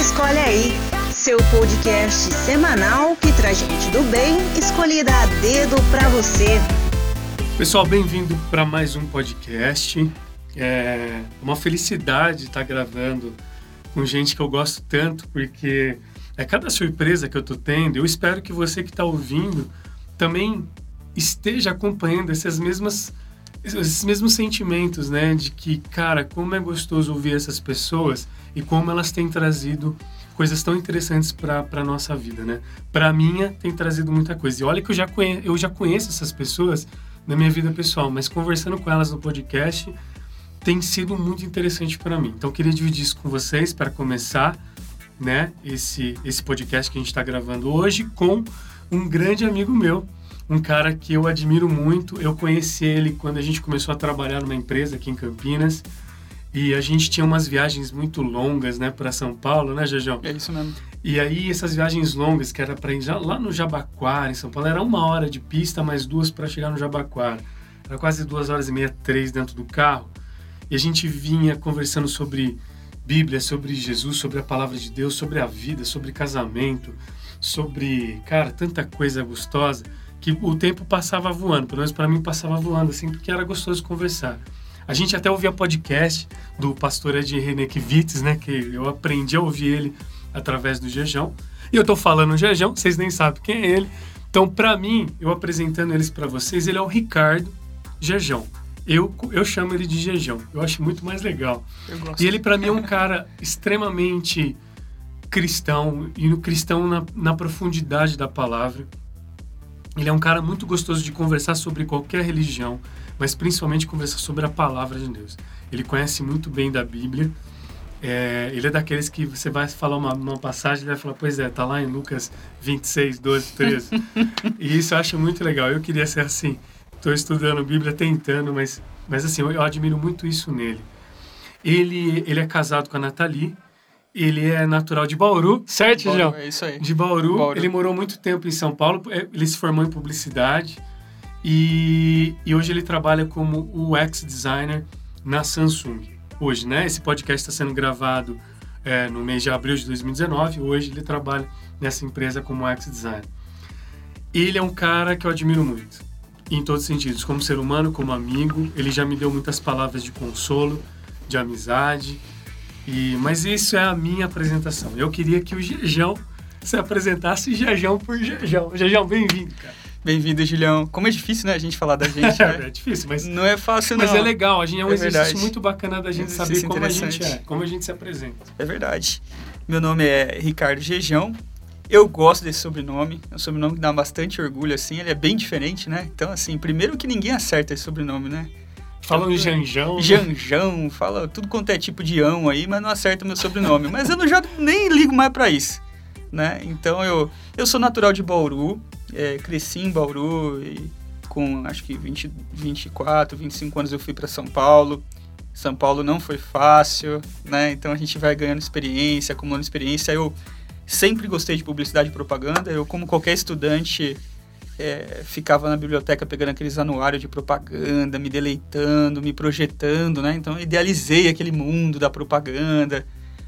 Escolhe aí, seu podcast semanal que traz gente do bem escolhida a dedo para você. Pessoal, bem-vindo para mais um podcast. É uma felicidade estar gravando com gente que eu gosto tanto, porque é cada surpresa que eu tô tendo. Eu espero que você que está ouvindo também esteja acompanhando essas mesmas esses mesmos sentimentos, né, de que, cara, como é gostoso ouvir essas pessoas e como elas têm trazido coisas tão interessantes para a nossa vida, né? Para minha tem trazido muita coisa. E olha que eu já conheço, eu já conheço essas pessoas na minha vida pessoal, mas conversando com elas no podcast tem sido muito interessante para mim. Então eu queria dividir isso com vocês para começar, né, esse esse podcast que a gente está gravando hoje com um grande amigo meu, um cara que eu admiro muito. Eu conheci ele quando a gente começou a trabalhar numa empresa aqui em Campinas. E a gente tinha umas viagens muito longas, né, para São Paulo, né, Jejão? É isso mesmo. E aí essas viagens longas, que era para ir lá no Jabaquara, em São Paulo, era uma hora de pista, mais duas para chegar no Jabaquara. Era quase duas horas e meia, três dentro do carro. E a gente vinha conversando sobre Bíblia, sobre Jesus, sobre a palavra de Deus, sobre a vida, sobre casamento, sobre, cara, tanta coisa gostosa que o tempo passava voando, pelo menos para mim passava voando, assim, porque era gostoso conversar. A gente até ouvia podcast do pastor Ed Renekiewicz, né, que eu aprendi a ouvir ele através do Jejão. E eu tô falando Jejão, vocês nem sabem quem é ele. Então, para mim, eu apresentando eles para vocês, ele é o Ricardo Jejão. Eu, eu chamo ele de Jejão. Eu acho muito mais legal. E ele, para mim, é um cara extremamente cristão, e no cristão na, na profundidade da palavra. Ele é um cara muito gostoso de conversar sobre qualquer religião, mas principalmente conversar sobre a palavra de Deus. Ele conhece muito bem da Bíblia. É, ele é daqueles que você vai falar uma, uma passagem e vai falar, pois é, tá lá em Lucas 26, 12, 13. e isso eu acho muito legal. Eu queria ser assim. Estou estudando Bíblia, tentando, mas, mas assim, eu, eu admiro muito isso nele. Ele, ele é casado com a Nathalie, ele é natural de Bauru, certo, Bauru, João? É isso aí. De Bauru. Bauru. Ele morou muito tempo em São Paulo. é, Ele se formou em publicidade. E, e hoje ele trabalha como UX designer na Samsung. Hoje, né? Esse podcast está sendo gravado é, no mês de abril de 2019. Hoje ele trabalha nessa empresa como UX designer. Ele é um cara que eu admiro muito, em todos os sentidos, como ser humano, como amigo. Ele já me deu muitas palavras de consolo, de amizade. E, mas isso é a minha apresentação. Eu queria que o Jejão se apresentasse Jejão por Jejão. Jejão, bem-vindo, cara. Bem-vindo, Julião. Como é difícil, né, a gente falar da gente, né? é difícil, mas, Não é fácil, não. mas é legal. A gente é um É exercício verdade. muito bacana da gente Um saber como a gente é, como a gente se apresenta. É verdade. Meu nome é Ricardo Gejão. Eu gosto desse sobrenome. É um sobrenome que dá bastante orgulho, assim. Ele é bem diferente, né? Então, assim, primeiro que ninguém acerta esse sobrenome, né? Falam em Janjão. né? Janjão, fala tudo quanto é tipo de ão aí, mas não acerta meu sobrenome. mas eu não, já nem ligo mais pra isso, né? Então eu, eu sou natural de Bauru, é, cresci em Bauru e com acho que 20, 24, 25 anos eu fui para São Paulo. São Paulo não foi fácil, né? Então a gente vai ganhando experiência, acumulando experiência. Eu sempre gostei de publicidade e propaganda. Eu, como qualquer estudante, é, ficava na biblioteca pegando aqueles anuários de propaganda, me deleitando, me projetando, né? Então idealizei aquele mundo da propaganda.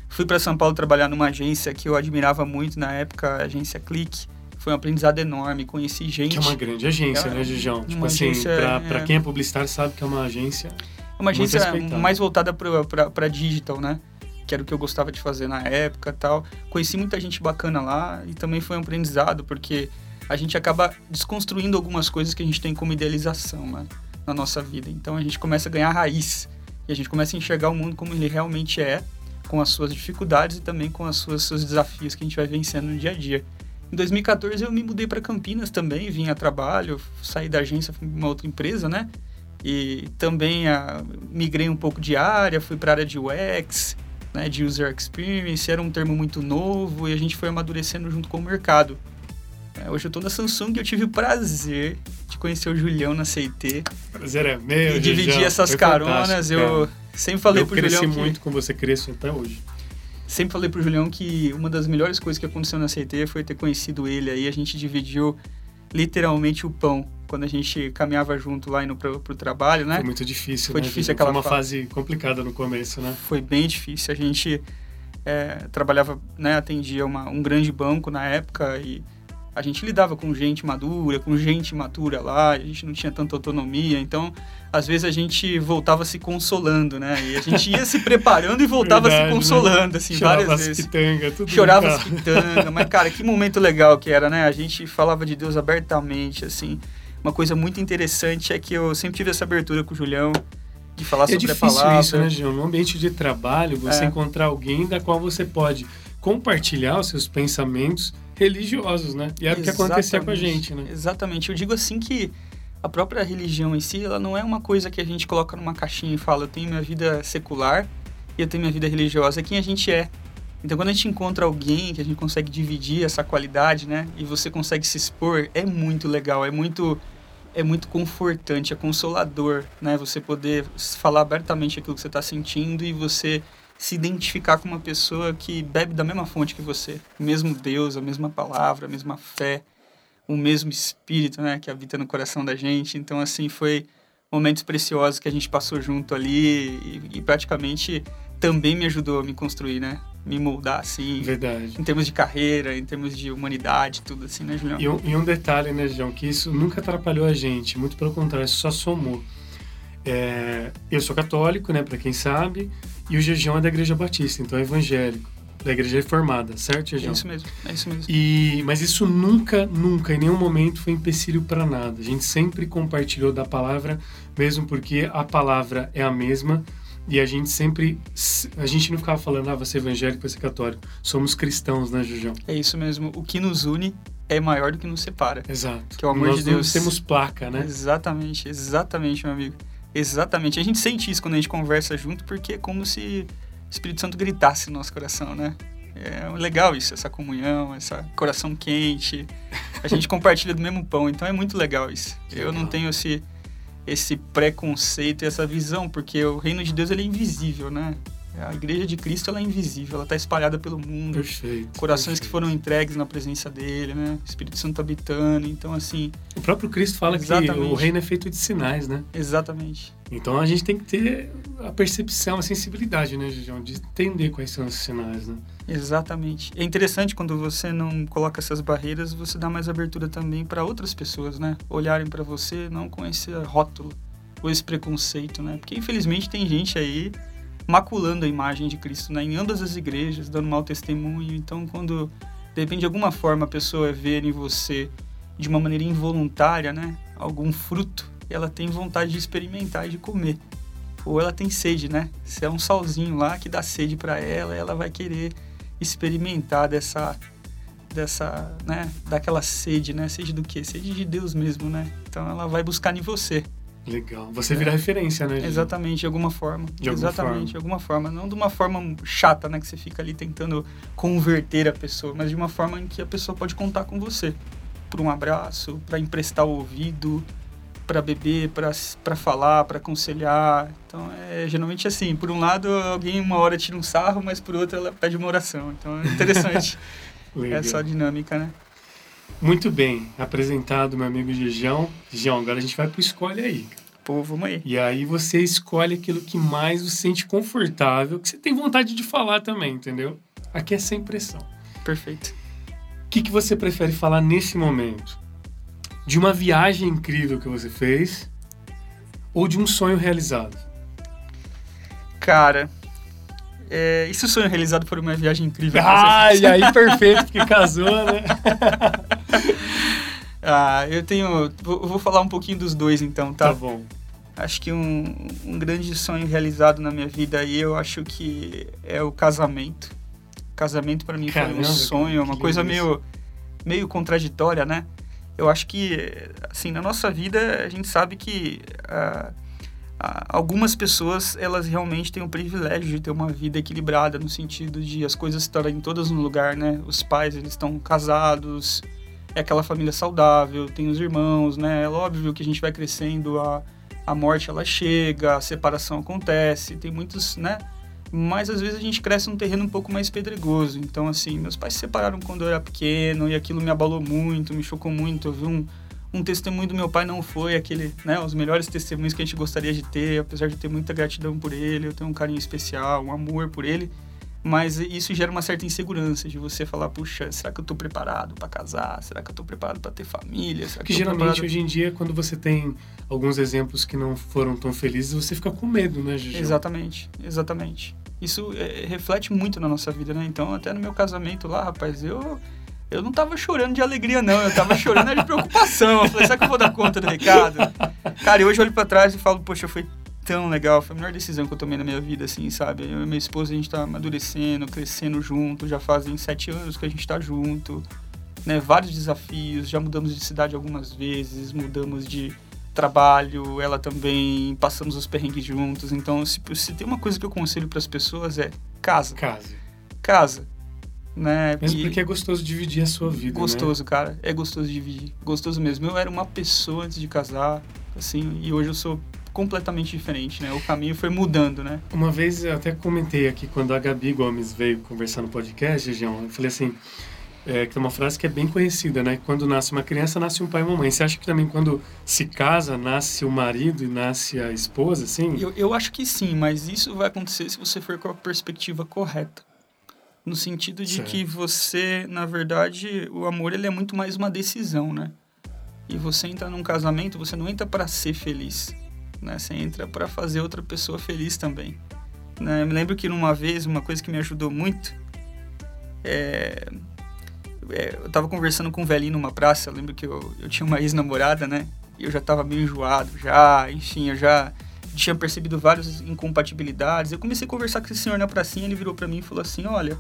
Fui para São Paulo trabalhar numa agência que eu admirava muito na época, a agência Clique. Foi um aprendizado enorme, conheci gente. Que é uma grande agência, É né, Jejão? Tipo assim, pra, é. quem é publicitário sabe que é uma agência. É uma agência mais voltada para digital, né? Que era o que eu gostava de fazer na época tal. Conheci muita gente bacana lá e também foi um aprendizado, porque a gente acaba desconstruindo algumas coisas que a gente tem como idealização né? na nossa vida. Então a gente começa a ganhar raiz e a gente começa a enxergar o mundo como ele realmente é, com as suas dificuldades e também com as suas, seus desafios que a gente vai vencendo no dia a dia. Em 2014 eu me mudei para Campinas também, vim a trabalho, saí da agência, fui pra uma outra empresa, né? E também ah, migrei um pouco de área, fui para a área de UX, né, de User Experience, era um termo muito novo e a gente foi amadurecendo junto com o mercado. É, hoje eu estou na Samsung e eu tive o prazer de conhecer o Julião na CIT Prazer é meu, e dividir Jejão. essas Foi caronas. Eu cara. sempre falei eu pro cresci Julião que, muito com você, cresço até hoje. sempre falei pro Julião que uma das melhores coisas que aconteceu na CIT foi ter conhecido ele aí. A gente dividiu literalmente o pão quando a gente caminhava junto lá indo pro, pro trabalho, né? Foi muito difícil, Foi né, difícil aquela Foi uma fase. fase complicada no começo, né? foi bem difícil. A gente é, trabalhava, né, atendia uma, um grande banco na época e a gente lidava com gente madura, com gente imatura lá, a gente não tinha tanta autonomia, então às vezes a gente voltava se consolando, né? E a gente ia se preparando e voltava Verdade, se né? consolando, né? assim, Chorava várias vezes. Pitanga, tudo Chorava as pitanga, mas cara, que momento legal que era, né? A gente falava de Deus abertamente, assim. Uma coisa muito interessante é que eu sempre tive essa abertura com o Julião de falar é sobre a palavra. É difícil isso, né, João? No ambiente de trabalho, você é. encontrar alguém da qual você pode compartilhar os seus pensamentos religiosos, né? E era o que acontecia com a gente, né? Exatamente. Eu digo assim que a própria religião em si, ela não é uma coisa que a gente coloca numa caixinha e fala, eu tenho minha vida secular e eu tenho minha vida religiosa. É quem a gente é. Então, quando a gente encontra alguém que a gente consegue dividir essa qualidade, né? E você consegue se expor, é muito legal, é muito é muito confortante, é consolador, né? Você poder falar abertamente aquilo que você está sentindo e você se identificar com uma pessoa que bebe da mesma fonte que você, o mesmo Deus, a mesma palavra, a mesma fé, o mesmo Espírito, né, que habita no coração da gente. Então, assim, foi momentos preciosos que a gente passou junto ali e, e praticamente também me ajudou a me construir, né? Me moldar, assim. Verdade. Em termos de carreira, em termos de humanidade, tudo assim, né, Julião? E um, e um detalhe, né, João, que isso nunca atrapalhou a gente, muito pelo contrário, isso só somou. É, eu sou católico, né, para quem sabe, e o Jejão é da Igreja Batista, então é evangélico, da Igreja Reformada, certo, Jejão? É isso mesmo, é isso mesmo. E, mas isso nunca, nunca, em nenhum momento foi empecilho para nada. A gente sempre compartilhou da palavra, mesmo porque a palavra é a mesma, e a gente sempre. A gente não ficava falando, ah, você é evangélico, você é católico. Somos cristãos, né, Jujão? É isso mesmo. O que nos une é maior do que nos separa. Exato. Que é o amor Nós de Deus. Nós temos placa, né? Exatamente, exatamente, meu amigo. Exatamente. A gente sente isso quando a gente conversa junto, porque é como se o Espírito Santo gritasse no nosso coração, né? É legal isso, essa comunhão, essa coração quente. A gente compartilha do mesmo pão, então é muito legal isso. Legal. Eu não tenho esse, esse preconceito e essa visão, porque o reino de Deus ele é invisível, né? A igreja de Cristo ela é invisível, ela está espalhada pelo mundo. Perfeito. Corações perfeito. que foram entregues na presença dele, né? O Espírito Santo habitando. Então, assim. O próprio Cristo fala exatamente. que o reino é feito de sinais, né? Exatamente. Então a gente tem que ter a percepção, a sensibilidade, né, Gigião? De entender quais são esses sinais, né? Exatamente. É interessante quando você não coloca essas barreiras, você dá mais abertura também para outras pessoas, né? Olharem para você não com esse rótulo ou esse preconceito, né? Porque infelizmente tem gente aí maculando a imagem de Cristo né? em ambas as igrejas, dando mau testemunho. Então, quando de repente de alguma forma a pessoa vê em você de uma maneira involuntária, né, algum fruto, ela tem vontade de experimentar e de comer. Ou ela tem sede, né? Se é um salzinho lá que dá sede para ela, ela vai querer experimentar dessa dessa, né, daquela sede, né? Sede do quê? Sede de Deus mesmo, né? Então ela vai buscar em você. Legal. Você vira é. referência, né? Exatamente, de alguma forma. De alguma Exatamente, forma. de alguma forma. Não de uma forma chata, né? Que você fica ali tentando converter a pessoa, mas de uma forma em que a pessoa pode contar com você. Por um abraço, para emprestar o ouvido, para beber, para falar, para aconselhar. Então, é geralmente assim. Por um lado, alguém uma hora tira um sarro, mas por outro, ela pede uma oração. Então, é interessante essa dinâmica, né? Muito bem, apresentado meu amigo Gigião. Gigião, agora a gente vai pro escolhe aí. Pô, vamos aí. E aí você escolhe aquilo que mais você sente confortável, que você tem vontade de falar também, entendeu? Aqui é sem pressão. Perfeito. O que, que você prefere falar nesse momento? De uma viagem incrível que você fez ou de um sonho realizado? Cara, é, e se o sonho realizado for uma viagem incrível? Ah, e aí perfeito, porque casou, né? ah, eu tenho. Vou, vou, falar um pouquinho dos dois então, tá? Tá bom. Acho que um, um grande sonho realizado na minha vida aí, eu acho que é o casamento. Casamento para mim Caramba, foi um sonho, uma coisa meio, meio contraditória, né? Eu acho que, assim, na nossa vida, a gente sabe que. Uh, algumas pessoas elas realmente têm o privilégio de ter uma vida equilibrada no sentido de as coisas estarem todas no lugar, né? Os pais eles estão casados, é aquela família saudável, tem os irmãos, né? É óbvio que a gente vai crescendo, a, a morte ela chega, a separação acontece, tem muitos, né? Mas às vezes a gente cresce num terreno um pouco mais pedregoso. Então, assim, meus pais se separaram quando eu era pequeno e aquilo me abalou muito, me chocou muito. Eu vi um, um testemunho do meu pai não foi aquele, né, os melhores testemunhos que a gente gostaria de ter, apesar de ter muita gratidão por ele, eu tenho um carinho especial, um amor por ele, Mas isso gera uma certa insegurança de você falar, puxa, será que eu tô preparado para casar? Será que eu tô preparado para ter família? Será que, que geralmente preparado... hoje em dia, quando você tem alguns exemplos que não foram tão felizes, você fica com medo, né, Gigi? Exatamente, exatamente. Isso é, reflete muito na nossa vida, né? Então, até no meu casamento lá, rapaz, eu eu não tava chorando de alegria, não. Eu tava chorando de preocupação. Eu falei, será que eu vou dar conta do recado? Cara, e hoje eu olho pra trás e falo, poxa, foi tão legal. Foi a melhor decisão que eu tomei na minha vida, assim, sabe? Eu e minha esposa, a gente tá amadurecendo, crescendo junto. Já fazem sete anos que a gente tá junto. Né? Vários desafios. Já mudamos de cidade algumas vezes. Mudamos de trabalho. Ela também. Passamos os perrengues juntos. Então, se, se tem uma coisa que eu conselho para as pessoas é casa. Casa. Casa né? Mesmo e porque é gostoso dividir a sua vida, né? Gostoso, né? cara. É gostoso dividir. Gostoso mesmo. Eu era uma pessoa antes de casar, assim, e hoje eu sou completamente diferente, né? O caminho foi mudando, né? Uma vez eu até comentei aqui quando a Gabi Gomes veio conversar no podcast, João, eu falei assim, é, que é uma frase que é bem conhecida, né? Quando nasce uma criança, nasce um pai e uma mãe. Você acha que também quando se casa, nasce o marido e nasce a esposa, assim? Eu, eu acho que sim, mas isso vai acontecer se você for com a perspectiva correta no sentido de certo. que você, na verdade, o amor ele é muito mais uma decisão, né? E você entra num casamento, você não entra para ser feliz, né? Você entra para fazer outra pessoa feliz também. Né? Eu me lembro que numa vez, uma coisa que me ajudou muito é... é eu tava conversando com um velhinho numa praça, eu lembro que eu, eu tinha uma ex-namorada, né? E eu já tava meio enjoado, já, enfim, eu já tinha percebido várias incompatibilidades. Eu comecei a conversar com esse senhor na pracinha, ele virou para mim e falou assim: "Olha,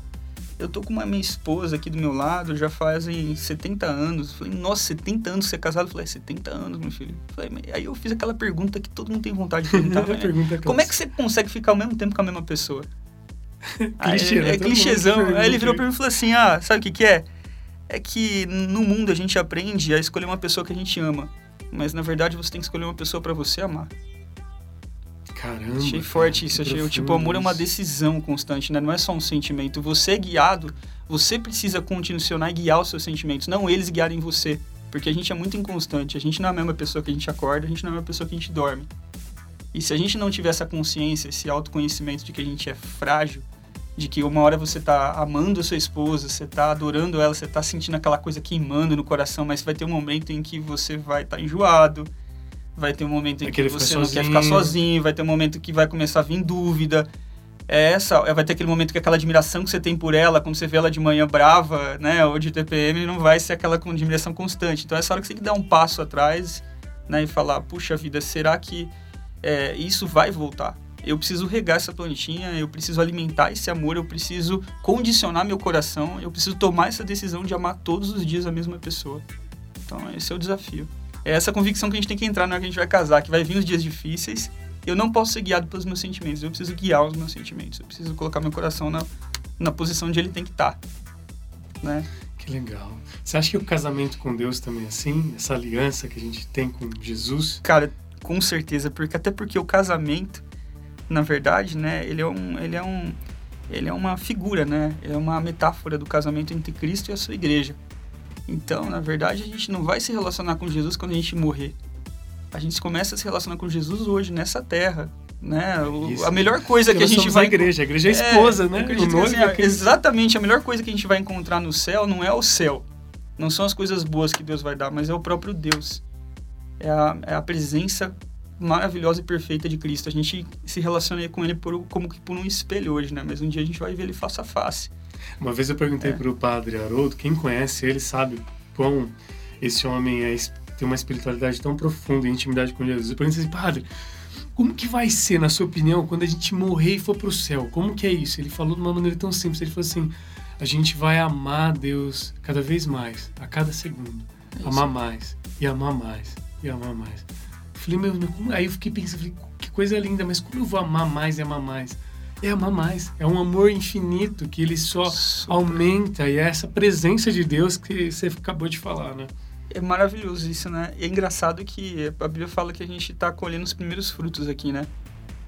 eu tô com uma minha esposa aqui do meu lado, já fazem 70 anos. Falei, nossa, 70 anos você é casado? Eu falei, é 70 anos, meu filho. Falei, aí eu fiz aquela pergunta que todo mundo tem vontade de perguntar. né? Como é que você consegue ficar ao mesmo tempo com a mesma pessoa? Clichê, aí, é clichêzão. Aí ele virou pra mim e falou assim, ah, sabe o que que é? É que no mundo a gente aprende a escolher uma pessoa que a gente ama. Mas na verdade você tem que escolher uma pessoa para você amar. Caramba. Achei forte isso. Achei, tipo, o amor é uma decisão constante, né? Não é só um sentimento. Você é guiado, você precisa condicionar e guiar os seus sentimentos, não eles guiarem você. Porque a gente é muito inconstante. A gente não é a mesma pessoa que a gente acorda, a gente não é a mesma pessoa que a gente dorme. E se a gente não tiver essa consciência, esse autoconhecimento de que a gente é frágil, de que uma hora você tá amando a sua esposa, você tá adorando ela, você tá sentindo aquela coisa queimando no coração, mas vai ter um momento em que você vai estar tá enjoado, vai ter um momento em que você não quer ficar sozinho, vai ter um momento que vai começar a vir dúvida. É essa, é, vai ter aquele momento que aquela admiração que você tem por ela, quando você vê ela de manhã brava, né, ou de TPM, não vai ser aquela admiração constante. Então, essa hora que você tem que dar um passo atrás, né, e falar, puxa vida, será que é, isso vai voltar? Eu preciso regar essa plantinha, eu preciso alimentar esse amor, eu preciso condicionar meu coração, eu preciso tomar essa decisão de amar todos os dias a mesma pessoa. Então, esse é o desafio. É essa convicção que a gente tem que entrar na hora que a gente vai casar, que vai vir os dias difíceis. Eu não posso ser guiado pelos meus sentimentos, eu preciso guiar os meus sentimentos. Eu preciso colocar meu coração na, na posição onde ele tem que estar. Tá, né? Que legal. Você acha que o casamento com Deus também é assim? Essa aliança que a gente tem com Jesus? Cara, com certeza, porque até porque o casamento, na verdade, né, ele é um, ele é um, ele é uma figura, né? É uma metáfora do casamento entre Cristo e a sua igreja. Então, na verdade, a gente não vai se relacionar com Jesus quando a gente morrer. A gente começa a se relacionar com Jesus hoje, nessa terra. Né? A melhor coisa que a gente vai. A igreja, a igreja é a esposa, é, né? O assim, é exatamente, a melhor coisa que a gente vai encontrar no céu não é o céu. Não são as coisas boas que Deus vai dar, mas é o próprio Deus. É a, é a presença maravilhosa e perfeita de Cristo. A gente se relaciona com Ele por, como que por um espelho hoje, né? Mas um dia a gente vai ver Ele face a face. Uma vez eu perguntei é. para o padre Haroldo, quem conhece ele sabe quão esse homem é, tem uma espiritualidade tão profunda e intimidade com Jesus. Eu perguntei assim, padre, como que vai ser, na sua opinião, quando a gente morrer e for para o céu? Como que é isso? Ele falou de uma maneira tão simples. Ele falou assim, a gente vai amar Deus cada vez mais, a cada segundo. Isso. Amar mais, e amar mais, e amar mais. Eu falei, meu, como... aí eu fiquei pensando, falei, que coisa linda, mas como eu vou amar mais e amar mais? É amar mais. É um amor infinito que ele só Super. aumenta e é essa presença de Deus que você acabou de falar, né? É maravilhoso isso, né? E é engraçado que a Bíblia fala que a gente está colhendo os primeiros frutos aqui, né?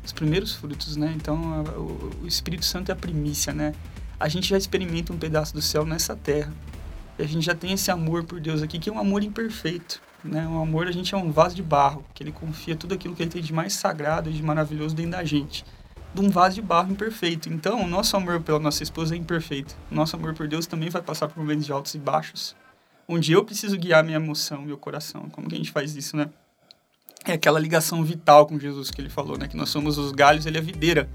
Os primeiros frutos, né? Então, a, o, o Espírito Santo é a primícia, né? A gente já experimenta um pedaço do céu nessa terra. E a gente já tem esse amor por Deus aqui, que é um amor imperfeito. Né? Um amor, a gente é um vaso de barro, que ele confia tudo aquilo que ele tem de mais sagrado e de maravilhoso dentro da gente. De um vaso de barro imperfeito. Então, o nosso amor pela nossa esposa é imperfeito. O nosso amor por Deus também vai passar por momentos de altos e baixos, onde eu preciso guiar minha emoção, meu coração. Como que a gente faz isso, né? É aquela ligação vital com Jesus que ele falou, né? Que nós somos os galhos, ele é a videira.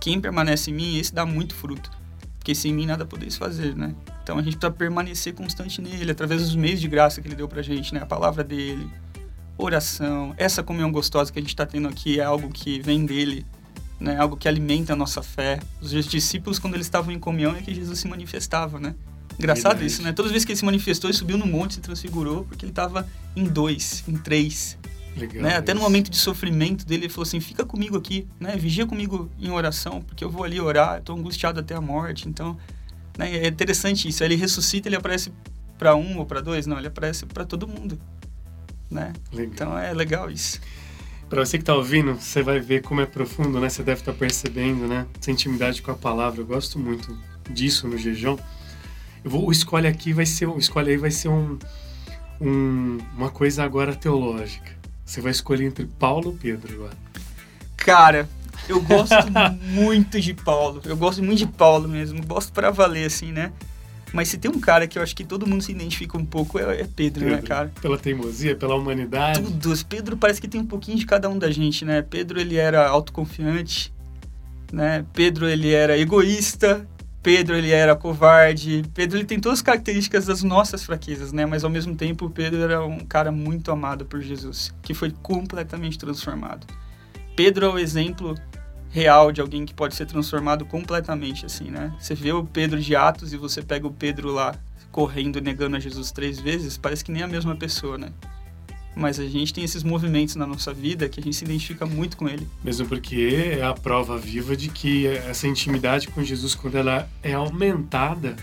Quem permanece em mim, esse dá muito fruto. Porque sem mim nada podeis fazer, né? Então a gente precisa permanecer constante nele, através dos meios de graça que ele deu pra gente, né? A palavra dele, oração, essa comunhão gostosa que a gente está tendo aqui é algo que vem dele, né? Algo que alimenta a nossa fé. Os discípulos, quando eles estavam em comunhão, é que Jesus se manifestava, né? Engraçado Verdade. isso, né? Todas as vezes que ele se manifestou, ele subiu no monte, se transfigurou, porque ele estava em dois, em três. Legal, né? Até no momento de sofrimento dele, ele falou assim: fica comigo aqui, né? Vigia comigo em oração, porque eu vou ali orar, estou angustiado até a morte. Então, né? é interessante isso. Ele ressuscita, ele aparece para um ou para dois? Não, ele aparece para todo mundo, né? Então é legal isso. Para você que está ouvindo, você vai ver como é profundo, né? Você deve estar tá percebendo, né? Essa intimidade com a palavra. Eu gosto muito disso no jejum. Eu vou, o escolhe aqui vai ser, o escolhe aí vai ser um, um, uma coisa agora teológica. Você vai escolher entre Paulo ou Pedro agora? Cara, eu gosto muito de Paulo. Eu gosto muito de Paulo mesmo. Gosto para valer, assim, né? Mas se tem um cara que eu acho que todo mundo se identifica um pouco, é, é Pedro, né, Pedro, né, cara? Pela teimosia, pela humanidade. Tudo. Pedro parece que tem um pouquinho de cada um da gente, né? Pedro, ele era autoconfiante, né? Pedro, ele era egoísta. Pedro, ele era covarde. Pedro, ele tem todas as características das nossas fraquezas, né? Mas, ao mesmo tempo, Pedro era um cara muito amado por Jesus, que foi completamente transformado. Pedro é o exemplo real de alguém que pode ser transformado completamente, assim, né? Você vê o Pedro de Atos e você pega o Pedro lá correndo negando a Jesus três vezes, parece que nem a mesma pessoa, né? Mas a gente tem esses movimentos na nossa vida que a gente se identifica muito com ele. Mesmo porque é a prova viva de que essa intimidade com Jesus, quando ela é aumentada,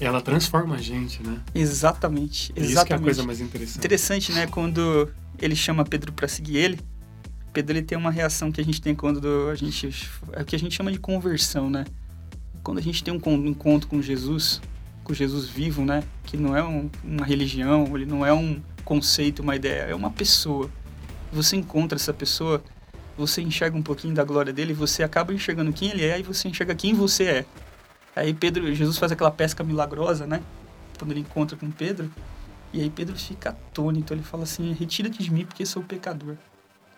ela transforma a gente, né? Exatamente, exatamente. Isso que é a coisa mais interessante. Interessante, né? Quando ele chama Pedro para seguir ele, Pedro ele tem uma reação que a gente tem quando a gente é o que a gente chama de conversão, né? Quando a gente tem um encontro com Jesus, com Jesus vivo, né? Que não é um, uma religião, ele não é um conceito, uma ideia, é uma pessoa. Você encontra essa pessoa, você enxerga um pouquinho da glória dele, você acaba enxergando quem ele é e você enxerga quem você é. Aí Pedro, Jesus faz aquela pesca milagrosa, né? Quando ele encontra com Pedro, e aí Pedro fica atônito, ele fala assim: "Retira-te de mim, porque sou pecador".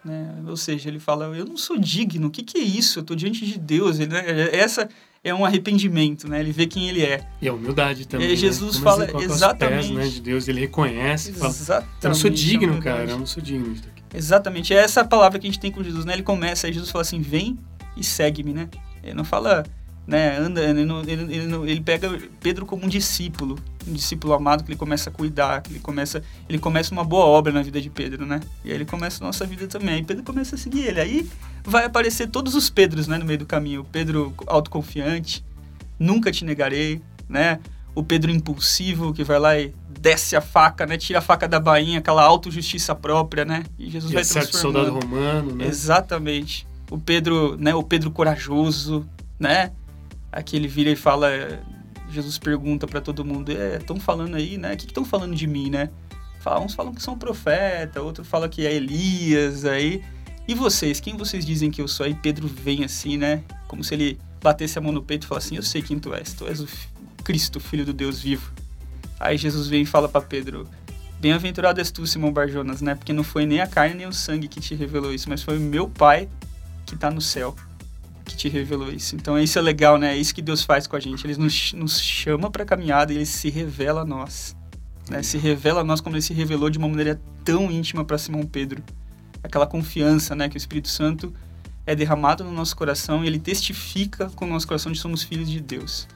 Né? Ou seja, ele fala, eu não sou digno, o que, que é isso? Eu estou diante de Deus. Ele, né? Essa é um arrependimento, né? Ele vê quem ele é. E a humildade também. E né? Jesus né? fala exatamente. Pés, né, de Deus, ele reconhece, exatamente, fala, eu não sou digno, cara, eu não sou digno disso aqui. Exatamente, é essa palavra que a gente tem com Jesus, né? Ele começa, aí Jesus fala assim, vem e segue-me, né? Ele não fala, né, anda, ele, não, ele, ele, ele pega Pedro como um discípulo, um discípulo amado que ele começa a cuidar, que ele começa, ele começa uma boa obra na vida de Pedro, né? E aí ele começa a nossa vida também. Aí Pedro começa a seguir ele. Aí vai aparecer todos os Pedros, né, no meio do caminho. O Pedro autoconfiante, nunca te negarei, né? O Pedro impulsivo que vai lá e desce a faca, né? Tira a faca da bainha, aquela autojustiça própria, né? E Jesus e vai transformando. soldado romano, né? Exatamente. O Pedro, né? O Pedro corajoso, né? Aqui ele vira e fala Jesus pergunta para todo mundo: estão é, falando aí, né? O que estão falando de mim, né? Fala, uns falam que são profeta, outro fala que é Elias, aí. E vocês, quem vocês dizem que eu sou? Aí Pedro vem assim, né? Como se ele batesse a mão no peito e falasse assim: Eu sei quem tu és, tu és o Cristo, filho do Deus vivo. Aí Jesus vem e fala para Pedro: Bem-aventurado és tu, Simão Barjonas, né? Porque não foi nem a carne nem o sangue que te revelou isso, mas foi o meu Pai que está no céu que te revelou isso. Então isso é legal, né? É isso que Deus faz com a gente. Ele nos, nos chama para a caminhada e ele se revela a nós. Né? Se revela a nós como ele se revelou de uma maneira tão íntima para Simão Pedro. Aquela confiança, né, que o Espírito Santo é derramado no nosso coração e ele testifica com o nosso coração de somos filhos de Deus.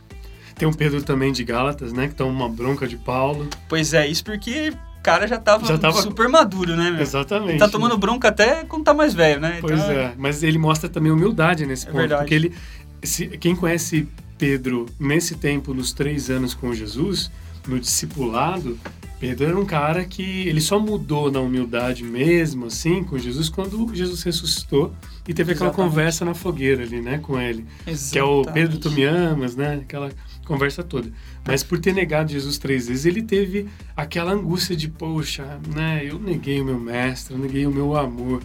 Tem um Pedro também de Gálatas, né, que toma uma bronca de Paulo. Pois é, isso porque cara já tava, já tava super maduro, né, meu? Exatamente. Ele tá tomando bronca até quando tá mais velho, né? Pois então, é, mas ele mostra também humildade nesse é ponto. Verdade. Porque ele, se, quem conhece Pedro nesse tempo, nos três anos com Jesus, no discipulado, Pedro era um cara que ele só mudou na humildade mesmo, assim, com Jesus, quando Jesus ressuscitou e teve aquela Exatamente. conversa na fogueira ali, né, com ele. Exatamente. Que é o Pedro, tu me amas, né? Aquela conversa toda. Mas por ter negado Jesus três vezes, ele teve aquela angústia de, poxa, né, eu neguei o meu mestre, eu neguei o meu amor.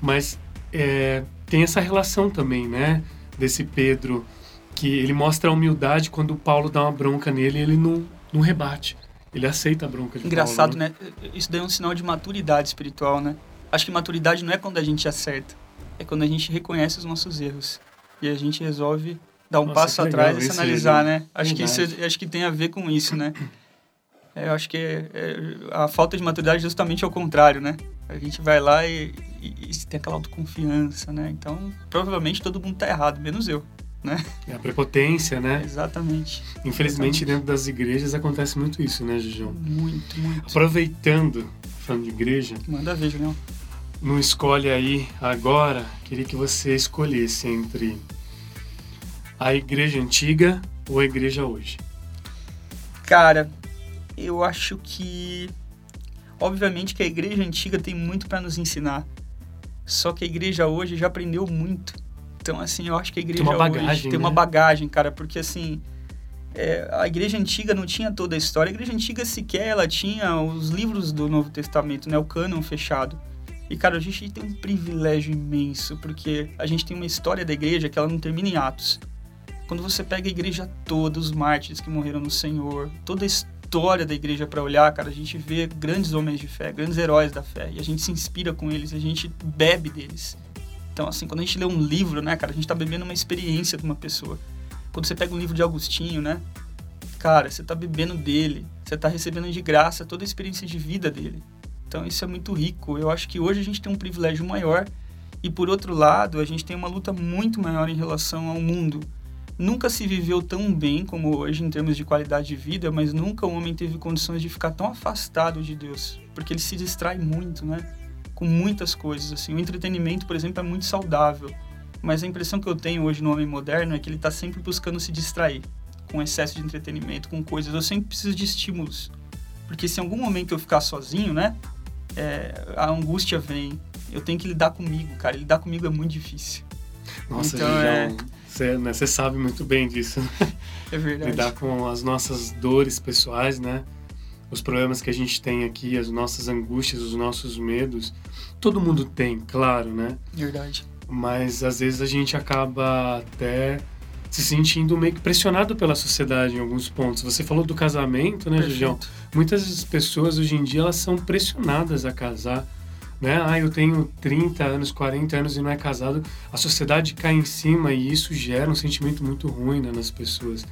Mas é, tem essa relação também, né? Desse Pedro, que ele mostra a humildade quando o Paulo dá uma bronca nele ele não, não rebate. Ele aceita a bronca de Engraçado, Paulo, né? Isso daí é um sinal de maturidade espiritual, né? Acho que maturidade não é quando a gente acerta, é quando a gente reconhece os nossos erros e a gente resolve dar um Nossa, passo atrás e se analisar, né? Acho que, isso, Verdade. acho que tem a ver com isso, né? É, eu acho que é- é- a falta de maturidade é justamente ao contrário, né? A gente vai lá e, e, e tem aquela autoconfiança, né? Então, provavelmente todo mundo tá errado, menos eu, né? É a prepotência, né? Exatamente. Infelizmente, Exatamente. dentro das igrejas acontece muito isso, né, Gigião? Muito, muito. Aproveitando, falando de igreja, Manda ver, Julião. não escolhe aí agora, queria que você escolhesse entre a igreja antiga ou a igreja hoje. Cara, eu acho que. Obviamente que a igreja antiga tem muito para nos ensinar. Só que a igreja hoje já aprendeu muito. Então, assim, eu acho que a igreja uma hoje bagagem, tem uma né? bagagem, cara, porque assim. é, a igreja antiga não tinha toda a história. A igreja antiga sequer ela tinha os livros do Novo Testamento, né? O cânon fechado. E, cara, a gente tem um privilégio imenso, porque a gente tem uma história da igreja que ela não termina em Atos. Quando você pega a igreja toda, os mártires que morreram no Senhor, toda a história da igreja para olhar, cara, a gente vê grandes homens de fé, grandes heróis da fé, e a gente se inspira com eles, a gente bebe deles. Então, assim, quando a gente lê um livro, né, cara, a gente tá bebendo uma experiência de uma pessoa. Quando você pega um livro de Agostinho, né, cara, você tá bebendo dele, você tá recebendo de graça toda a experiência de vida dele. Então, isso é muito rico. Eu acho que hoje a gente tem um privilégio maior e, por outro lado, a gente tem uma luta muito maior em relação ao mundo. Nunca se viveu tão bem como hoje em termos de qualidade de vida, mas nunca o homem teve condições de ficar tão afastado de Deus, porque ele se distrai muito, né? Com muitas coisas assim. O entretenimento, por exemplo, é muito saudável, mas a impressão que eu tenho hoje no homem moderno é que ele está sempre buscando se distrair com excesso de entretenimento, com coisas. Eu sempre preciso de estímulos, porque se em algum momento eu ficar sozinho, né? é, a angústia vem. Eu tenho que lidar comigo, cara. Lidar comigo é muito difícil. Nossa, Então, Gigião, você, né, sabe muito bem disso. É verdade. Lidar com as nossas dores pessoais, né? Os problemas que a gente tem aqui, as nossas angústias, os nossos medos. Todo mundo tem, claro, né? Verdade. Mas às vezes a gente acaba até se sentindo meio que pressionado pela sociedade em alguns pontos. Você falou do casamento, né? Perfeito. Muitas pessoas hoje em dia elas são pressionadas a casar, né? Ah, eu tenho 30 anos, 40 anos e não é casado. A sociedade cai em cima e isso gera um sentimento muito ruim né, nas pessoas.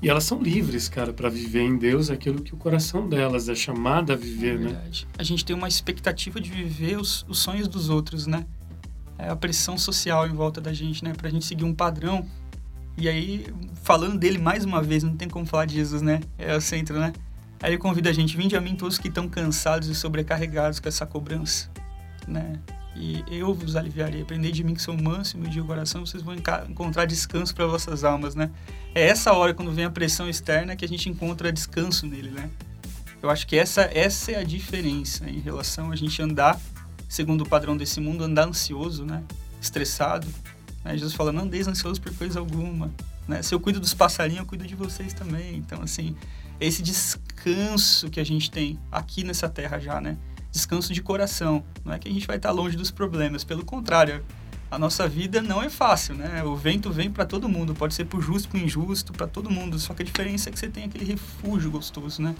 E elas são livres, cara, para viver em Deus aquilo que o coração delas é chamada a É viver, né? verdade. A gente tem uma expectativa de viver os, os sonhos dos outros, né? É a pressão social em volta da gente, né? Pra gente seguir um padrão. E aí, falando dele mais uma vez, não tem como falar de Jesus, né? É o centro, né? Aí ele convida a gente, vinde a mim todos que estão cansados e sobrecarregados com essa cobrança, né? E eu vos aliviarei. Aprendei de mim que sou manso e humilde de coração, vocês vão encontrar descanso para vossas almas, né? É essa hora, quando vem a pressão externa, que a gente encontra descanso nele, né? Eu acho que essa, essa é a diferença em relação a gente andar segundo o padrão desse mundo, andar ansioso, né? Estressado. Né? Jesus fala, não andeis ansioso por coisa alguma. Né? Se eu cuido dos passarinhos, eu cuido de vocês também. Então, assim, esse descanso que a gente tem aqui nessa terra já, né? Descanso de coração. Não é que a gente vai estar longe dos problemas, pelo contrário. A nossa vida não é fácil, né? O vento vem para todo mundo, pode ser pro justo, pro injusto, para todo mundo. Só que a diferença é que você tem aquele refúgio gostoso, né?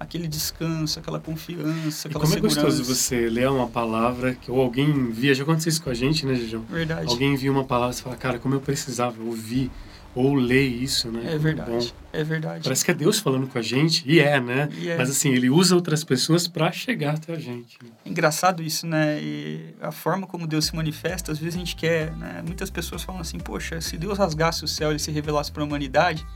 Aquele descanso, aquela confiança, E aquela como é segurança. gostoso você ler uma palavra que ou alguém envia, já aconteceu isso com a gente, né, Gigião? Verdade. Alguém envia uma palavra e fala, cara, como eu precisava ouvir ou ler isso, né? É verdade. bom. É verdade. Parece que é Deus falando com a gente, e é, né? E é. Mas assim, ele usa outras pessoas para chegar até a gente. né? engraçado isso, né? E a forma como Deus se manifesta, às vezes a gente quer, né? Muitas pessoas falam assim, poxa, se Deus rasgasse o céu e se revelasse para a humanidade,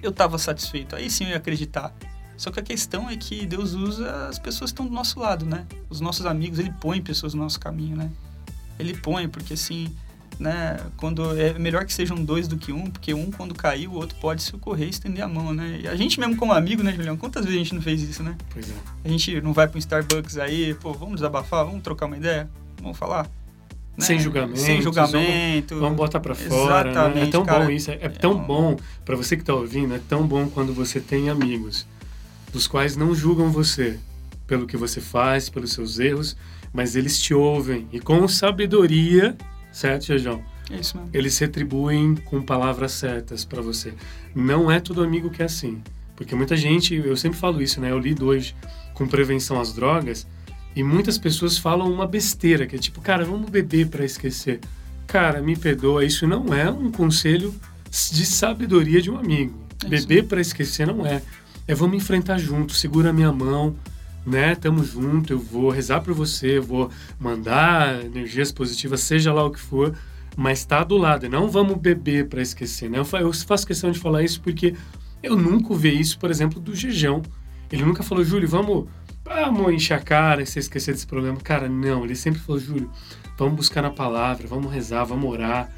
eu estava satisfeito. Aí sim eu ia acreditar. Só que a questão é que Deus usa as pessoas que estão do nosso lado, né? Os nossos amigos, ele põe pessoas no nosso caminho, né? Ele põe, porque assim, né? Quando é melhor que sejam dois do que um, porque um quando cair, o outro pode socorrer e estender a mão, né? E a gente mesmo como amigo, né, Julião? Quantas vezes a gente não fez isso, né? Pois é. A gente não vai para um Starbucks aí, pô, vamos desabafar, vamos trocar uma ideia, vamos falar. né? Sem julgamento, Sem julgamento. Vamos botar para fora, né? É Exatamente, tão cara. bom isso. É, é tão um- bom, para você que tá ouvindo, é tão bom quando você tem amigos, dos quais não julgam você pelo que você faz, pelos seus erros, mas eles te ouvem e com sabedoria certo, Jejão? É isso mesmo. Eles retribuem com palavras certas para você. Não é todo amigo que é assim. Porque muita gente, eu sempre falo isso, né? Eu lido hoje com prevenção às drogas e muitas pessoas falam uma besteira, que é tipo, cara, vamos beber para esquecer. Cara, me perdoa, isso não é um conselho de sabedoria de um amigo. É beber para esquecer não é. É vamos enfrentar junto, segura a minha mão, né? Tamo junto, eu vou rezar por você, eu vou mandar energias positivas, seja lá o que for, mas tá do lado. Não vamos beber para esquecer, né? Eu faço questão de falar isso porque eu nunca vi isso, por exemplo, do Jejão. Ele nunca falou, Júlio, vamos, vamos encher a cara e você esquecer desse problema. Cara, não. Ele sempre falou, Júlio, vamos buscar na palavra, vamos rezar, vamos orar,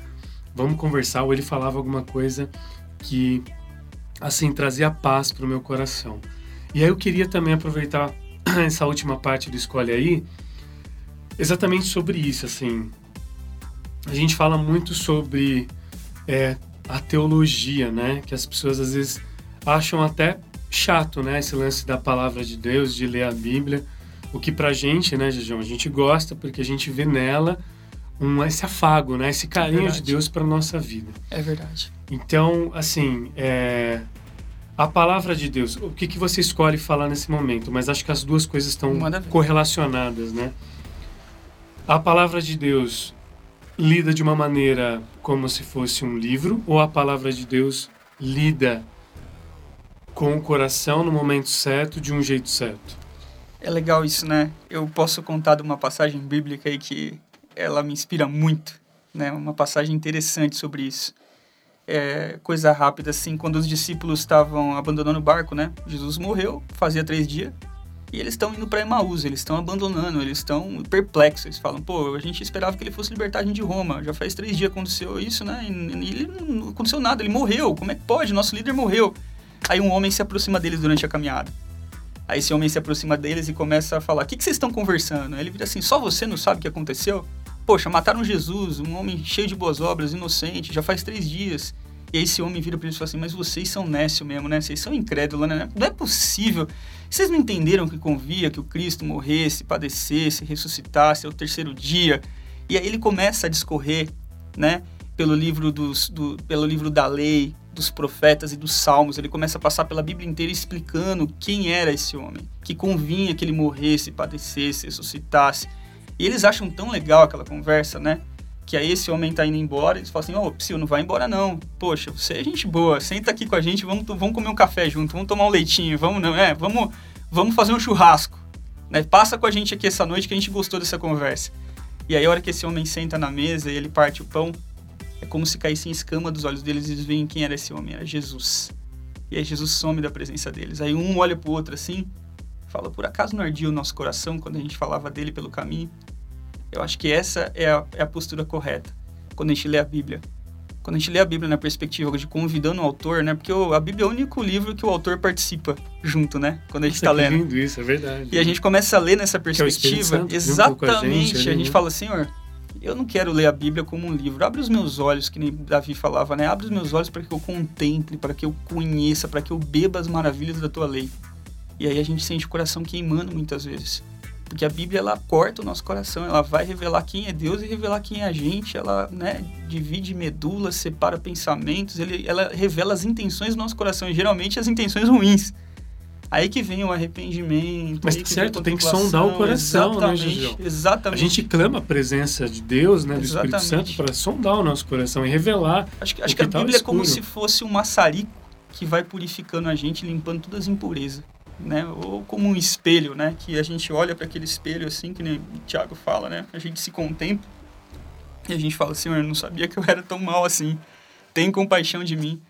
vamos conversar. Ou ele falava alguma coisa que, assim, trazia paz para o meu coração. E aí eu queria também aproveitar essa última parte do Escolhe Aí, exatamente sobre isso, assim. A gente fala muito sobre é, a teologia, né? Que as pessoas às vezes acham até chato, né? Esse lance da palavra de Deus, de ler a Bíblia. O que pra gente, né, Jejão, a gente gosta porque a gente vê nela um, esse afago, né? Esse carinho é de Deus para nossa vida. É verdade. Então, assim, é, a palavra de Deus, o que, que você escolhe falar nesse momento? Mas acho que as duas coisas estão correlacionadas, né? A palavra de Deus lida de uma maneira como se fosse um livro ou a palavra de Deus lida com o coração no momento certo, de um jeito certo. É legal isso, né? Eu posso contar de uma passagem bíblica aí que ela me inspira muito, né? Uma passagem interessante sobre isso. É, coisa rápida, assim, quando os discípulos estavam abandonando o barco, né? Jesus morreu, fazia três dias, e eles estão indo para Emaús, eles estão abandonando, eles estão perplexos. Eles falam, pô, a gente esperava que ele fosse libertar a gente de Roma. Já faz três dias aconteceu isso, né? E, e ele não aconteceu nada, ele morreu. Como é que pode? Nosso líder morreu. Aí um homem se aproxima deles durante a caminhada. Aí esse homem se aproxima deles e começa a falar: O que, que vocês estão conversando? Aí ele vira assim: Só você não sabe o que aconteceu? Poxa, mataram Jesus, um homem cheio de boas obras, inocente, já faz três dias. E aí esse homem vira para eles e fala assim: Mas vocês são nécio mesmo, né? Vocês são incrédulos, né? Não é possível. Vocês não entenderam que convia que o Cristo morresse, padecesse, ressuscitasse ao terceiro dia? E aí ele começa a discorrer, né? Pelo livro, dos, do, pelo livro da lei, dos profetas e dos salmos. Ele começa a passar pela Bíblia inteira explicando quem era esse homem, que convinha que ele morresse, padecesse, ressuscitasse. E eles acham tão legal aquela conversa, né? Que aí esse homem tá indo embora, eles falam assim, ô, oh, Psyu, não vai embora não. Poxa, você é gente boa, senta aqui com a gente, vamos, vamos comer um café junto, vamos tomar um leitinho, vamos, não, é, vamos, vamos fazer um churrasco. Né? Passa com a gente aqui essa noite que a gente gostou dessa conversa. E aí a hora que esse homem senta na mesa e ele parte o pão, é como se caísse em escama dos olhos deles e eles veem quem era esse homem, era Jesus. E aí Jesus some da presença deles. Aí um olha pro outro assim, fala, por acaso não ardia o nosso coração quando a gente falava dele pelo caminho? Eu acho que essa é a, é a postura correta quando a gente lê a Bíblia. Quando a gente lê a Bíblia na perspectiva de convidando o autor, né? Porque a Bíblia é o único livro que o autor participa junto, né? Quando a gente está lendo. lindo isso, é verdade. E a gente começa a ler nessa é perspectiva. Santo, exatamente. a gente, a gente fala, Senhor, eu não quero ler a Bíblia como um livro. Abre os meus olhos, que nem Davi falava, né? Abre os meus olhos para que eu contemple, para que eu conheça, para que eu beba as maravilhas da tua lei. E aí a gente sente o coração queimando muitas vezes. Porque a Bíblia ela corta o nosso coração, ela vai revelar quem é Deus e revelar quem é a gente, ela né, divide medulas, separa pensamentos, ele, ela revela as intenções do nosso coração, e geralmente as intenções ruins. Aí que vem o arrependimento. Mas certo, tem que sondar o coração, né, exatamente, né, Exatamente. A gente clama a presença de Deus, né, do exatamente. Espírito Santo, para sondar o nosso coração e revelar. Acho que, acho que, que a Bíblia é como se fosse um maçarico que vai purificando a gente, limpando todas as impurezas. Né? Ou como um espelho, né? Que a gente olha para aquele espelho assim, que nem o Tiago fala, né? A gente se contempla e a gente fala, Senhor, eu não sabia que eu era tão mal assim. Tem compaixão de mim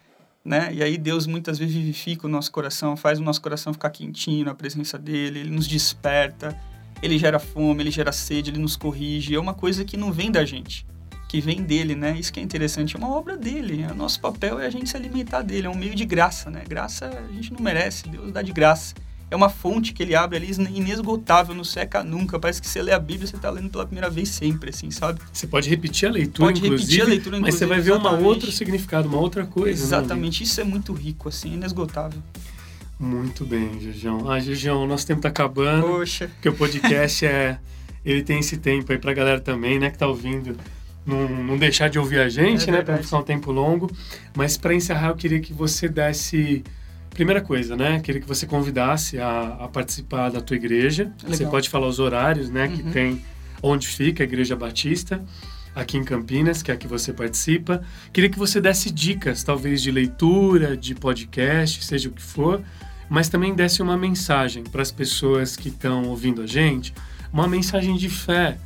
né? E aí Deus muitas vezes vivifica o nosso coração, faz o nosso coração ficar quentinho na presença dele, ele nos desperta, ele gera fome, ele gera sede, ele nos corrige. É uma coisa que não vem da gente, que vem dele, né? Isso que é interessante, é uma obra dele. O nosso papel é a gente se alimentar dele, é um meio de graça, né? Graça a gente não merece, Deus dá de graça é uma fonte que ele abre ali inesgotável, não seca nunca. Parece que você lê a Bíblia, você está lendo pela primeira vez sempre, assim, sabe? Você pode repetir a leitura, pode repetir a leitura, mas você vai ver um outro significado, uma outra coisa. Né, exatamente, né, isso é muito rico, assim, inesgotável. Muito bem, Julião. Ah, Julião, nosso tempo está acabando. Poxa. Porque o podcast é. Ele tem esse tempo aí pra galera também, né, que tá ouvindo não, não deixar de ouvir a gente, É né? Para verdade. ficar um tempo longo. Mas para encerrar, eu queria que você desse. Primeira coisa, né? Queria que você convidasse a, a participar da tua igreja. Você Legal. pode falar os horários, né? Que Uhum. tem onde fica a Igreja Batista, aqui em Campinas, que é a que você participa. Queria que você desse dicas, talvez de leitura, de podcast, seja o que for, mas também desse uma mensagem para as pessoas que estão ouvindo a gente, uma mensagem de fé,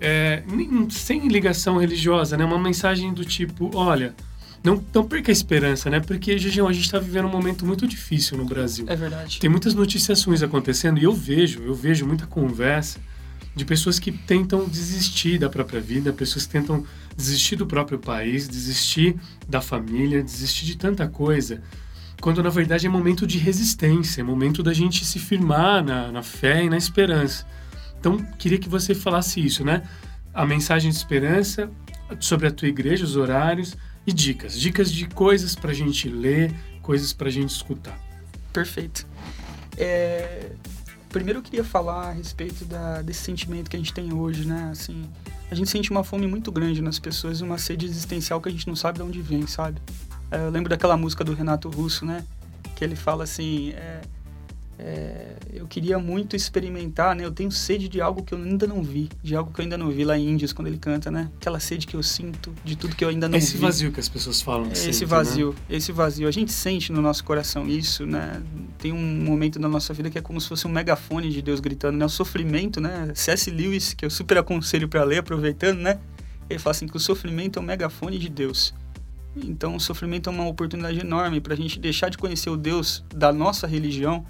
é, nem- sem ligação religiosa, né? Uma mensagem do tipo, olha, não, não perca a esperança, né? Porque, Gigião, a gente está vivendo um momento muito difícil no Brasil. É verdade. Tem muitas notícias ruins acontecendo e eu vejo, eu vejo muita conversa de pessoas que tentam desistir da própria vida, pessoas que tentam desistir do próprio país, desistir da família, desistir de tanta coisa, quando na verdade é momento de resistência, é momento da gente se firmar na, na fé e na esperança. Então, queria que você falasse isso, né? A mensagem de esperança sobre a tua igreja, os horários e dicas. Dicas de coisas para a gente ler, coisas para a gente escutar. Perfeito. É, Primeiro eu queria falar a respeito da- desse sentimento que a gente tem hoje, né? Assim, a gente sente uma fome muito grande nas pessoas, uma sede existencial que a gente não sabe de onde vem, sabe? É, eu lembro daquela música do Renato Russo, né? Que ele fala assim, é, é, eu queria muito experimentar, né? Eu tenho sede de algo que eu ainda não vi, de algo que eu ainda não vi lá em Índios, quando ele canta, né? Aquela sede que eu sinto de tudo que eu ainda não Esse vi. vazio que as pessoas falam. Esse sentem, vazio, esse vazio. A gente sente no nosso coração isso, né? Tem um momento da nossa vida que é como se fosse um megafone de Deus gritando, né? O sofrimento, né? C.S. Lewis, que eu super aconselho para ler, aproveitando, né? Ele fala assim que o sofrimento é um megafone de Deus. Então, o sofrimento é uma oportunidade enorme para a gente deixar de conhecer o Deus da nossa religião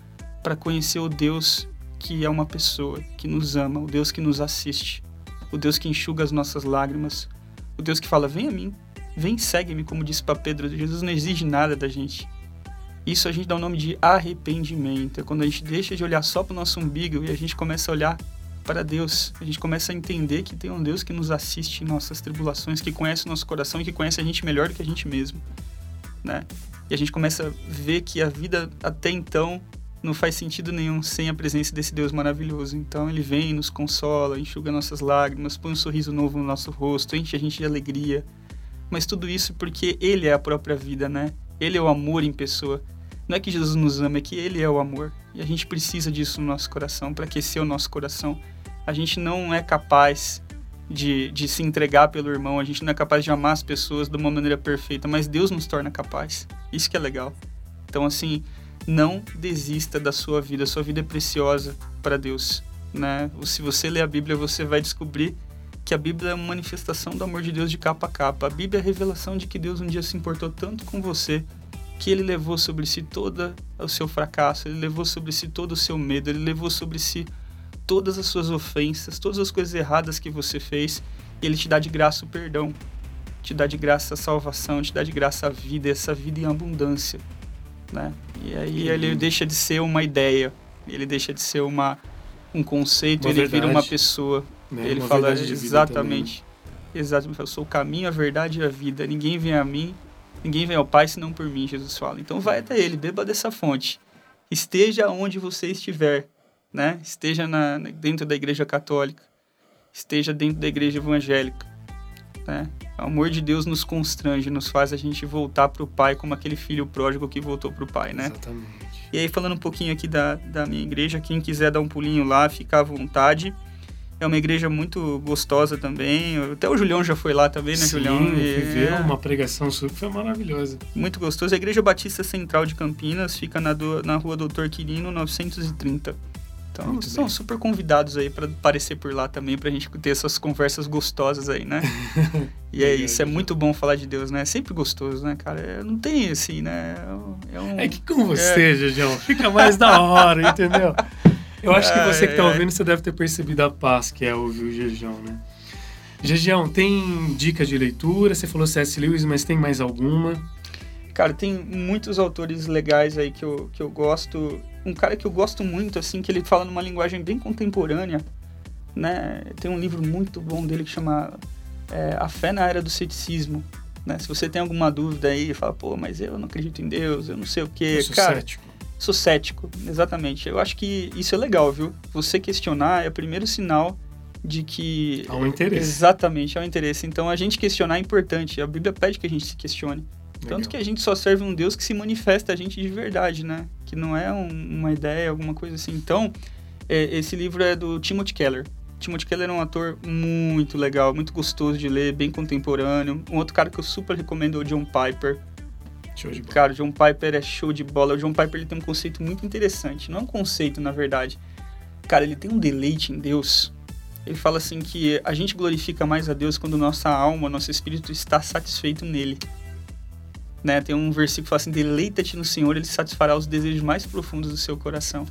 para conhecer o Deus que é uma pessoa, que nos ama, o Deus que nos assiste, o Deus que enxuga as nossas lágrimas, o Deus que fala: vem a mim, vem segue-me, como disse para Pedro. Jesus não exige nada da gente. Isso a gente dá o nome de arrependimento. É quando a gente deixa de olhar só para o nosso umbigo e a gente começa a olhar para Deus. A gente começa a entender que tem um Deus que nos assiste em nossas tribulações, que conhece o nosso coração e que conhece a gente melhor do que a gente mesmo, né? E a gente começa a ver que a vida até então não faz sentido nenhum sem a presença desse Deus maravilhoso. Então ele vem, nos consola, enxuga nossas lágrimas, põe um sorriso novo no nosso rosto, enche a gente de alegria. Mas tudo isso porque ele é a própria vida, né? Ele é o amor em pessoa. Não é que Jesus nos ama, é que ele é o amor. E a gente precisa disso no nosso coração, para aquecer o nosso coração. A gente não é capaz de, de se entregar pelo irmão, a gente não é capaz de amar as pessoas de uma maneira perfeita, mas Deus nos torna capaz. Isso que é legal. Então, assim, não desista da sua vida. Sua vida é preciosa para Deus. Né? Se você ler a Bíblia, você vai descobrir que a Bíblia é uma manifestação do amor de Deus de capa a capa. A Bíblia é a revelação de que Deus um dia se importou tanto com você que ele levou sobre si todo o seu fracasso, ele levou sobre si todo o seu medo, ele levou sobre si todas as suas ofensas, todas as coisas erradas que você fez, e ele te dá de graça o perdão, te dá de graça a salvação, te dá de graça a vida, essa vida em abundância, né? E aí ele deixa de ser uma ideia, ele deixa de ser uma um conceito, Uma ele vira verdade. uma pessoa. Né? Ele Uma fala exatamente. Exatamente. Eu sou o caminho, a verdade e a vida. Ninguém vem a mim, ninguém vem ao Pai senão por mim, Jesus fala. Então vai até ele, beba dessa fonte. Esteja onde você estiver, né? Esteja na, dentro da igreja católica, esteja dentro da igreja evangélica, né? O amor de Deus nos constrange, nos faz a gente voltar para o Pai como aquele filho pródigo que voltou para o Pai, né? Exatamente. E aí, falando um pouquinho aqui da, da minha igreja, quem quiser dar um pulinho lá, fica à vontade. É uma igreja muito gostosa também. Até o Julião já foi lá também, né, Sim, Julião? E- ver uma pregação que foi maravilhosa. Muito gostoso. A Igreja Batista Central de Campinas fica na, do- na rua Doutor Quirino, 930. Então, Muito são bem. super convidados aí para aparecer por lá também, pra gente ter essas conversas gostosas aí, né? e é isso, é legal. muito bom falar de Deus, né? É sempre gostoso, né, cara? É, não tem assim, né? É um... É que com você, Gigião, fica mais da hora, entendeu? Eu acho que você que tá ai. ouvindo, você deve ter percebido a paz que é ouvir o Gigião, né? Gigião, tem dica de leitura? Você falou C.S. Lewis, mas tem mais alguma? Cara, tem muitos autores legais aí que eu, que eu gosto. Um cara que eu gosto muito, assim, que ele fala numa linguagem bem contemporânea, né? Tem um livro muito bom dele que chama é, A Fé na Era do Ceticismo. Né? Se você tem alguma dúvida aí, fala, pô, mas eu não acredito em Deus, eu não sei o quê. Eu sou Cara, cético. sou cético, exatamente. Eu acho que isso é legal, viu? Você questionar é o primeiro sinal de que há um interesse. Exatamente, há um interesse. Então a gente questionar é importante. A Bíblia pede que a gente se questione. Legal. Tanto que a gente só serve um Deus que se manifesta a gente de verdade, né? Que não é um, uma ideia, alguma coisa assim. Então, é, esse livro é do Timothy Keller. Timothy Keller é um ator muito legal, muito gostoso de ler, bem contemporâneo. Um outro cara que eu super recomendo é o John Piper. Show de bola. Cara, o John Piper é show de bola. O John Piper ele tem um conceito muito interessante. Não é um conceito, na verdade. Cara, ele tem um deleite em Deus. Ele fala assim que a gente glorifica mais a Deus quando nossa alma, nosso espírito está satisfeito nele. Né? Tem um versículo que fala assim: Deleita-te no Senhor, ele satisfará os desejos mais profundos do seu coração.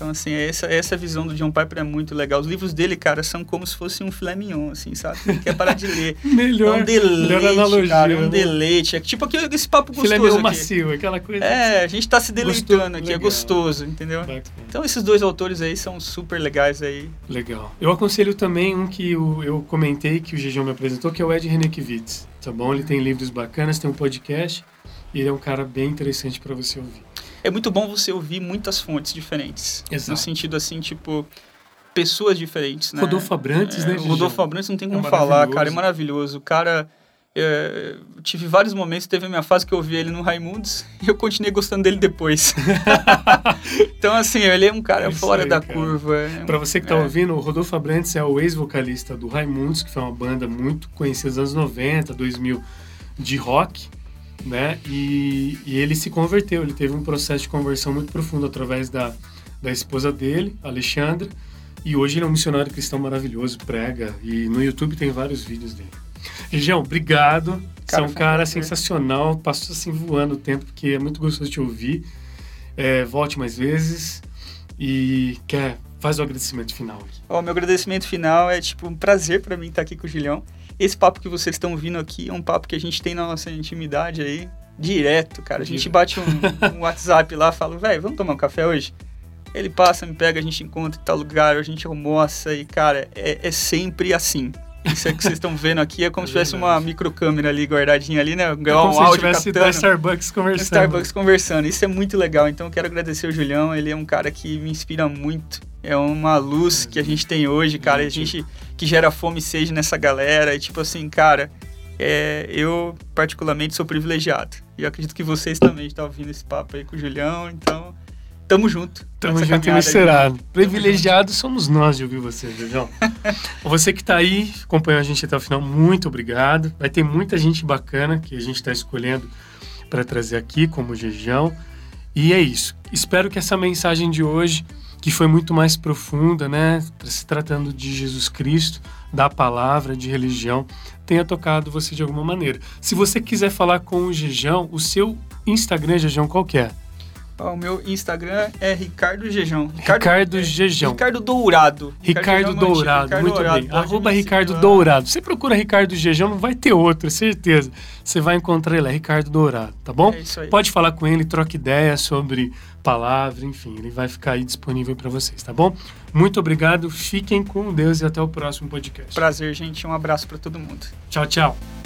Então, assim, essa, essa visão do John Piper é muito legal. Os livros dele, cara, são como se fosse um filé mignon, assim, sabe? Você quer parar de ler. melhor, é um deleite, melhor analogia, cara, é um né? deleite. É tipo aquele, esse papo gostoso Filé mignon aqui. macio, aquela coisa. É, a gente tá se deleitando Gostoso, aqui, é legal. gostoso, entendeu? Bacana. Então, esses dois autores aí são super legais aí. Legal. Eu aconselho também um que eu, eu comentei, que o Gijão me apresentou, que é o Ed Renekiewicz. Tá bom? Ele tem livros bacanas, tem um podcast. E ele é um cara bem interessante para você ouvir. É muito bom você ouvir muitas fontes diferentes. Exato. No sentido assim, tipo, pessoas diferentes, né? Rodolfo Abrantes, né, É, Gigi? Rodolfo Abrantes não tem É como falar, maravilhoso. cara, é maravilhoso. O cara. é, tive vários momentos, teve a minha fase que eu ouvi ele no Raimundos e eu continuei gostando dele depois. então, assim, ele é um cara É isso fora aí, da cara. curva. é um- Para você que tá é. ouvindo, o Rodolfo Abrantes é o ex-vocalista do Raimundos, que foi uma banda muito conhecida nos anos 90, 2000, de rock, né? E, e ele se converteu, ele teve um processo de conversão muito profundo através da, da esposa dele, Alexandra, e hoje ele é um missionário cristão maravilhoso, prega, e no YouTube tem vários vídeos dele. Região, obrigado. Você é Cara, um cara prazer. sensacional, passou assim voando o tempo, porque é muito gostoso te ouvir. É, volte mais vezes e quer faz o agradecimento final aqui. Ó, meu agradecimento final é, tipo, um prazer pra mim estar aqui com o Gilhão. Esse papo que vocês estão ouvindo aqui é um papo que a gente tem na nossa intimidade aí, direto, cara. A gente bate um, um WhatsApp lá, fala, velho, vamos tomar um café hoje? Ele passa, me pega, a gente encontra em tal lugar, a gente almoça e, cara, é, é sempre assim. Isso é que vocês estão vendo aqui é como É se tivesse uma microcâmera ali guardadinha ali, né? É como um se áudio tivesse captando. Starbucks conversando. Starbucks conversando. Isso é muito legal. Então eu quero agradecer o Julião. Ele é um cara que me inspira muito. É uma luz que a gente tem hoje, cara. A gente que gera fome e sede nessa galera. E tipo assim, cara, é, eu particularmente sou privilegiado. E eu acredito que vocês também estão ouvindo esse papo aí com o Julião. Então, tamo junto. Tamo junto e misturado. Privilegiados somos nós de ouvir você, Jejão. você que tá aí, acompanhou a gente até o final, muito obrigado. Vai ter muita gente bacana que a gente tá escolhendo para trazer aqui, como o Jejão. E é isso. Espero que essa mensagem de hoje, que foi muito mais profunda, né, se tratando de Jesus Cristo, da palavra, de religião, tenha tocado você de alguma maneira. Se você quiser falar com o Jejão, o seu Instagram, Jejão, qual que é? O meu Instagram é Ricardo Jejão. Ricardo é, Jejão. Ricardo Dourado. Ricardo é antigo, Dourado, Ricardo muito Dourado. bem. Arroba Ricardo. Dourado. Você procura Ricardo Jejão, não vai ter outro, certeza. Você vai encontrar ele, é Ricardo Dourado, tá bom? É isso aí. Pode falar com ele, troca ideia sobre palavra, enfim, ele vai ficar aí disponível para vocês, tá bom? Muito obrigado, fiquem com Deus e até o próximo podcast. Prazer, gente. Um abraço pra todo mundo. Tchau, tchau.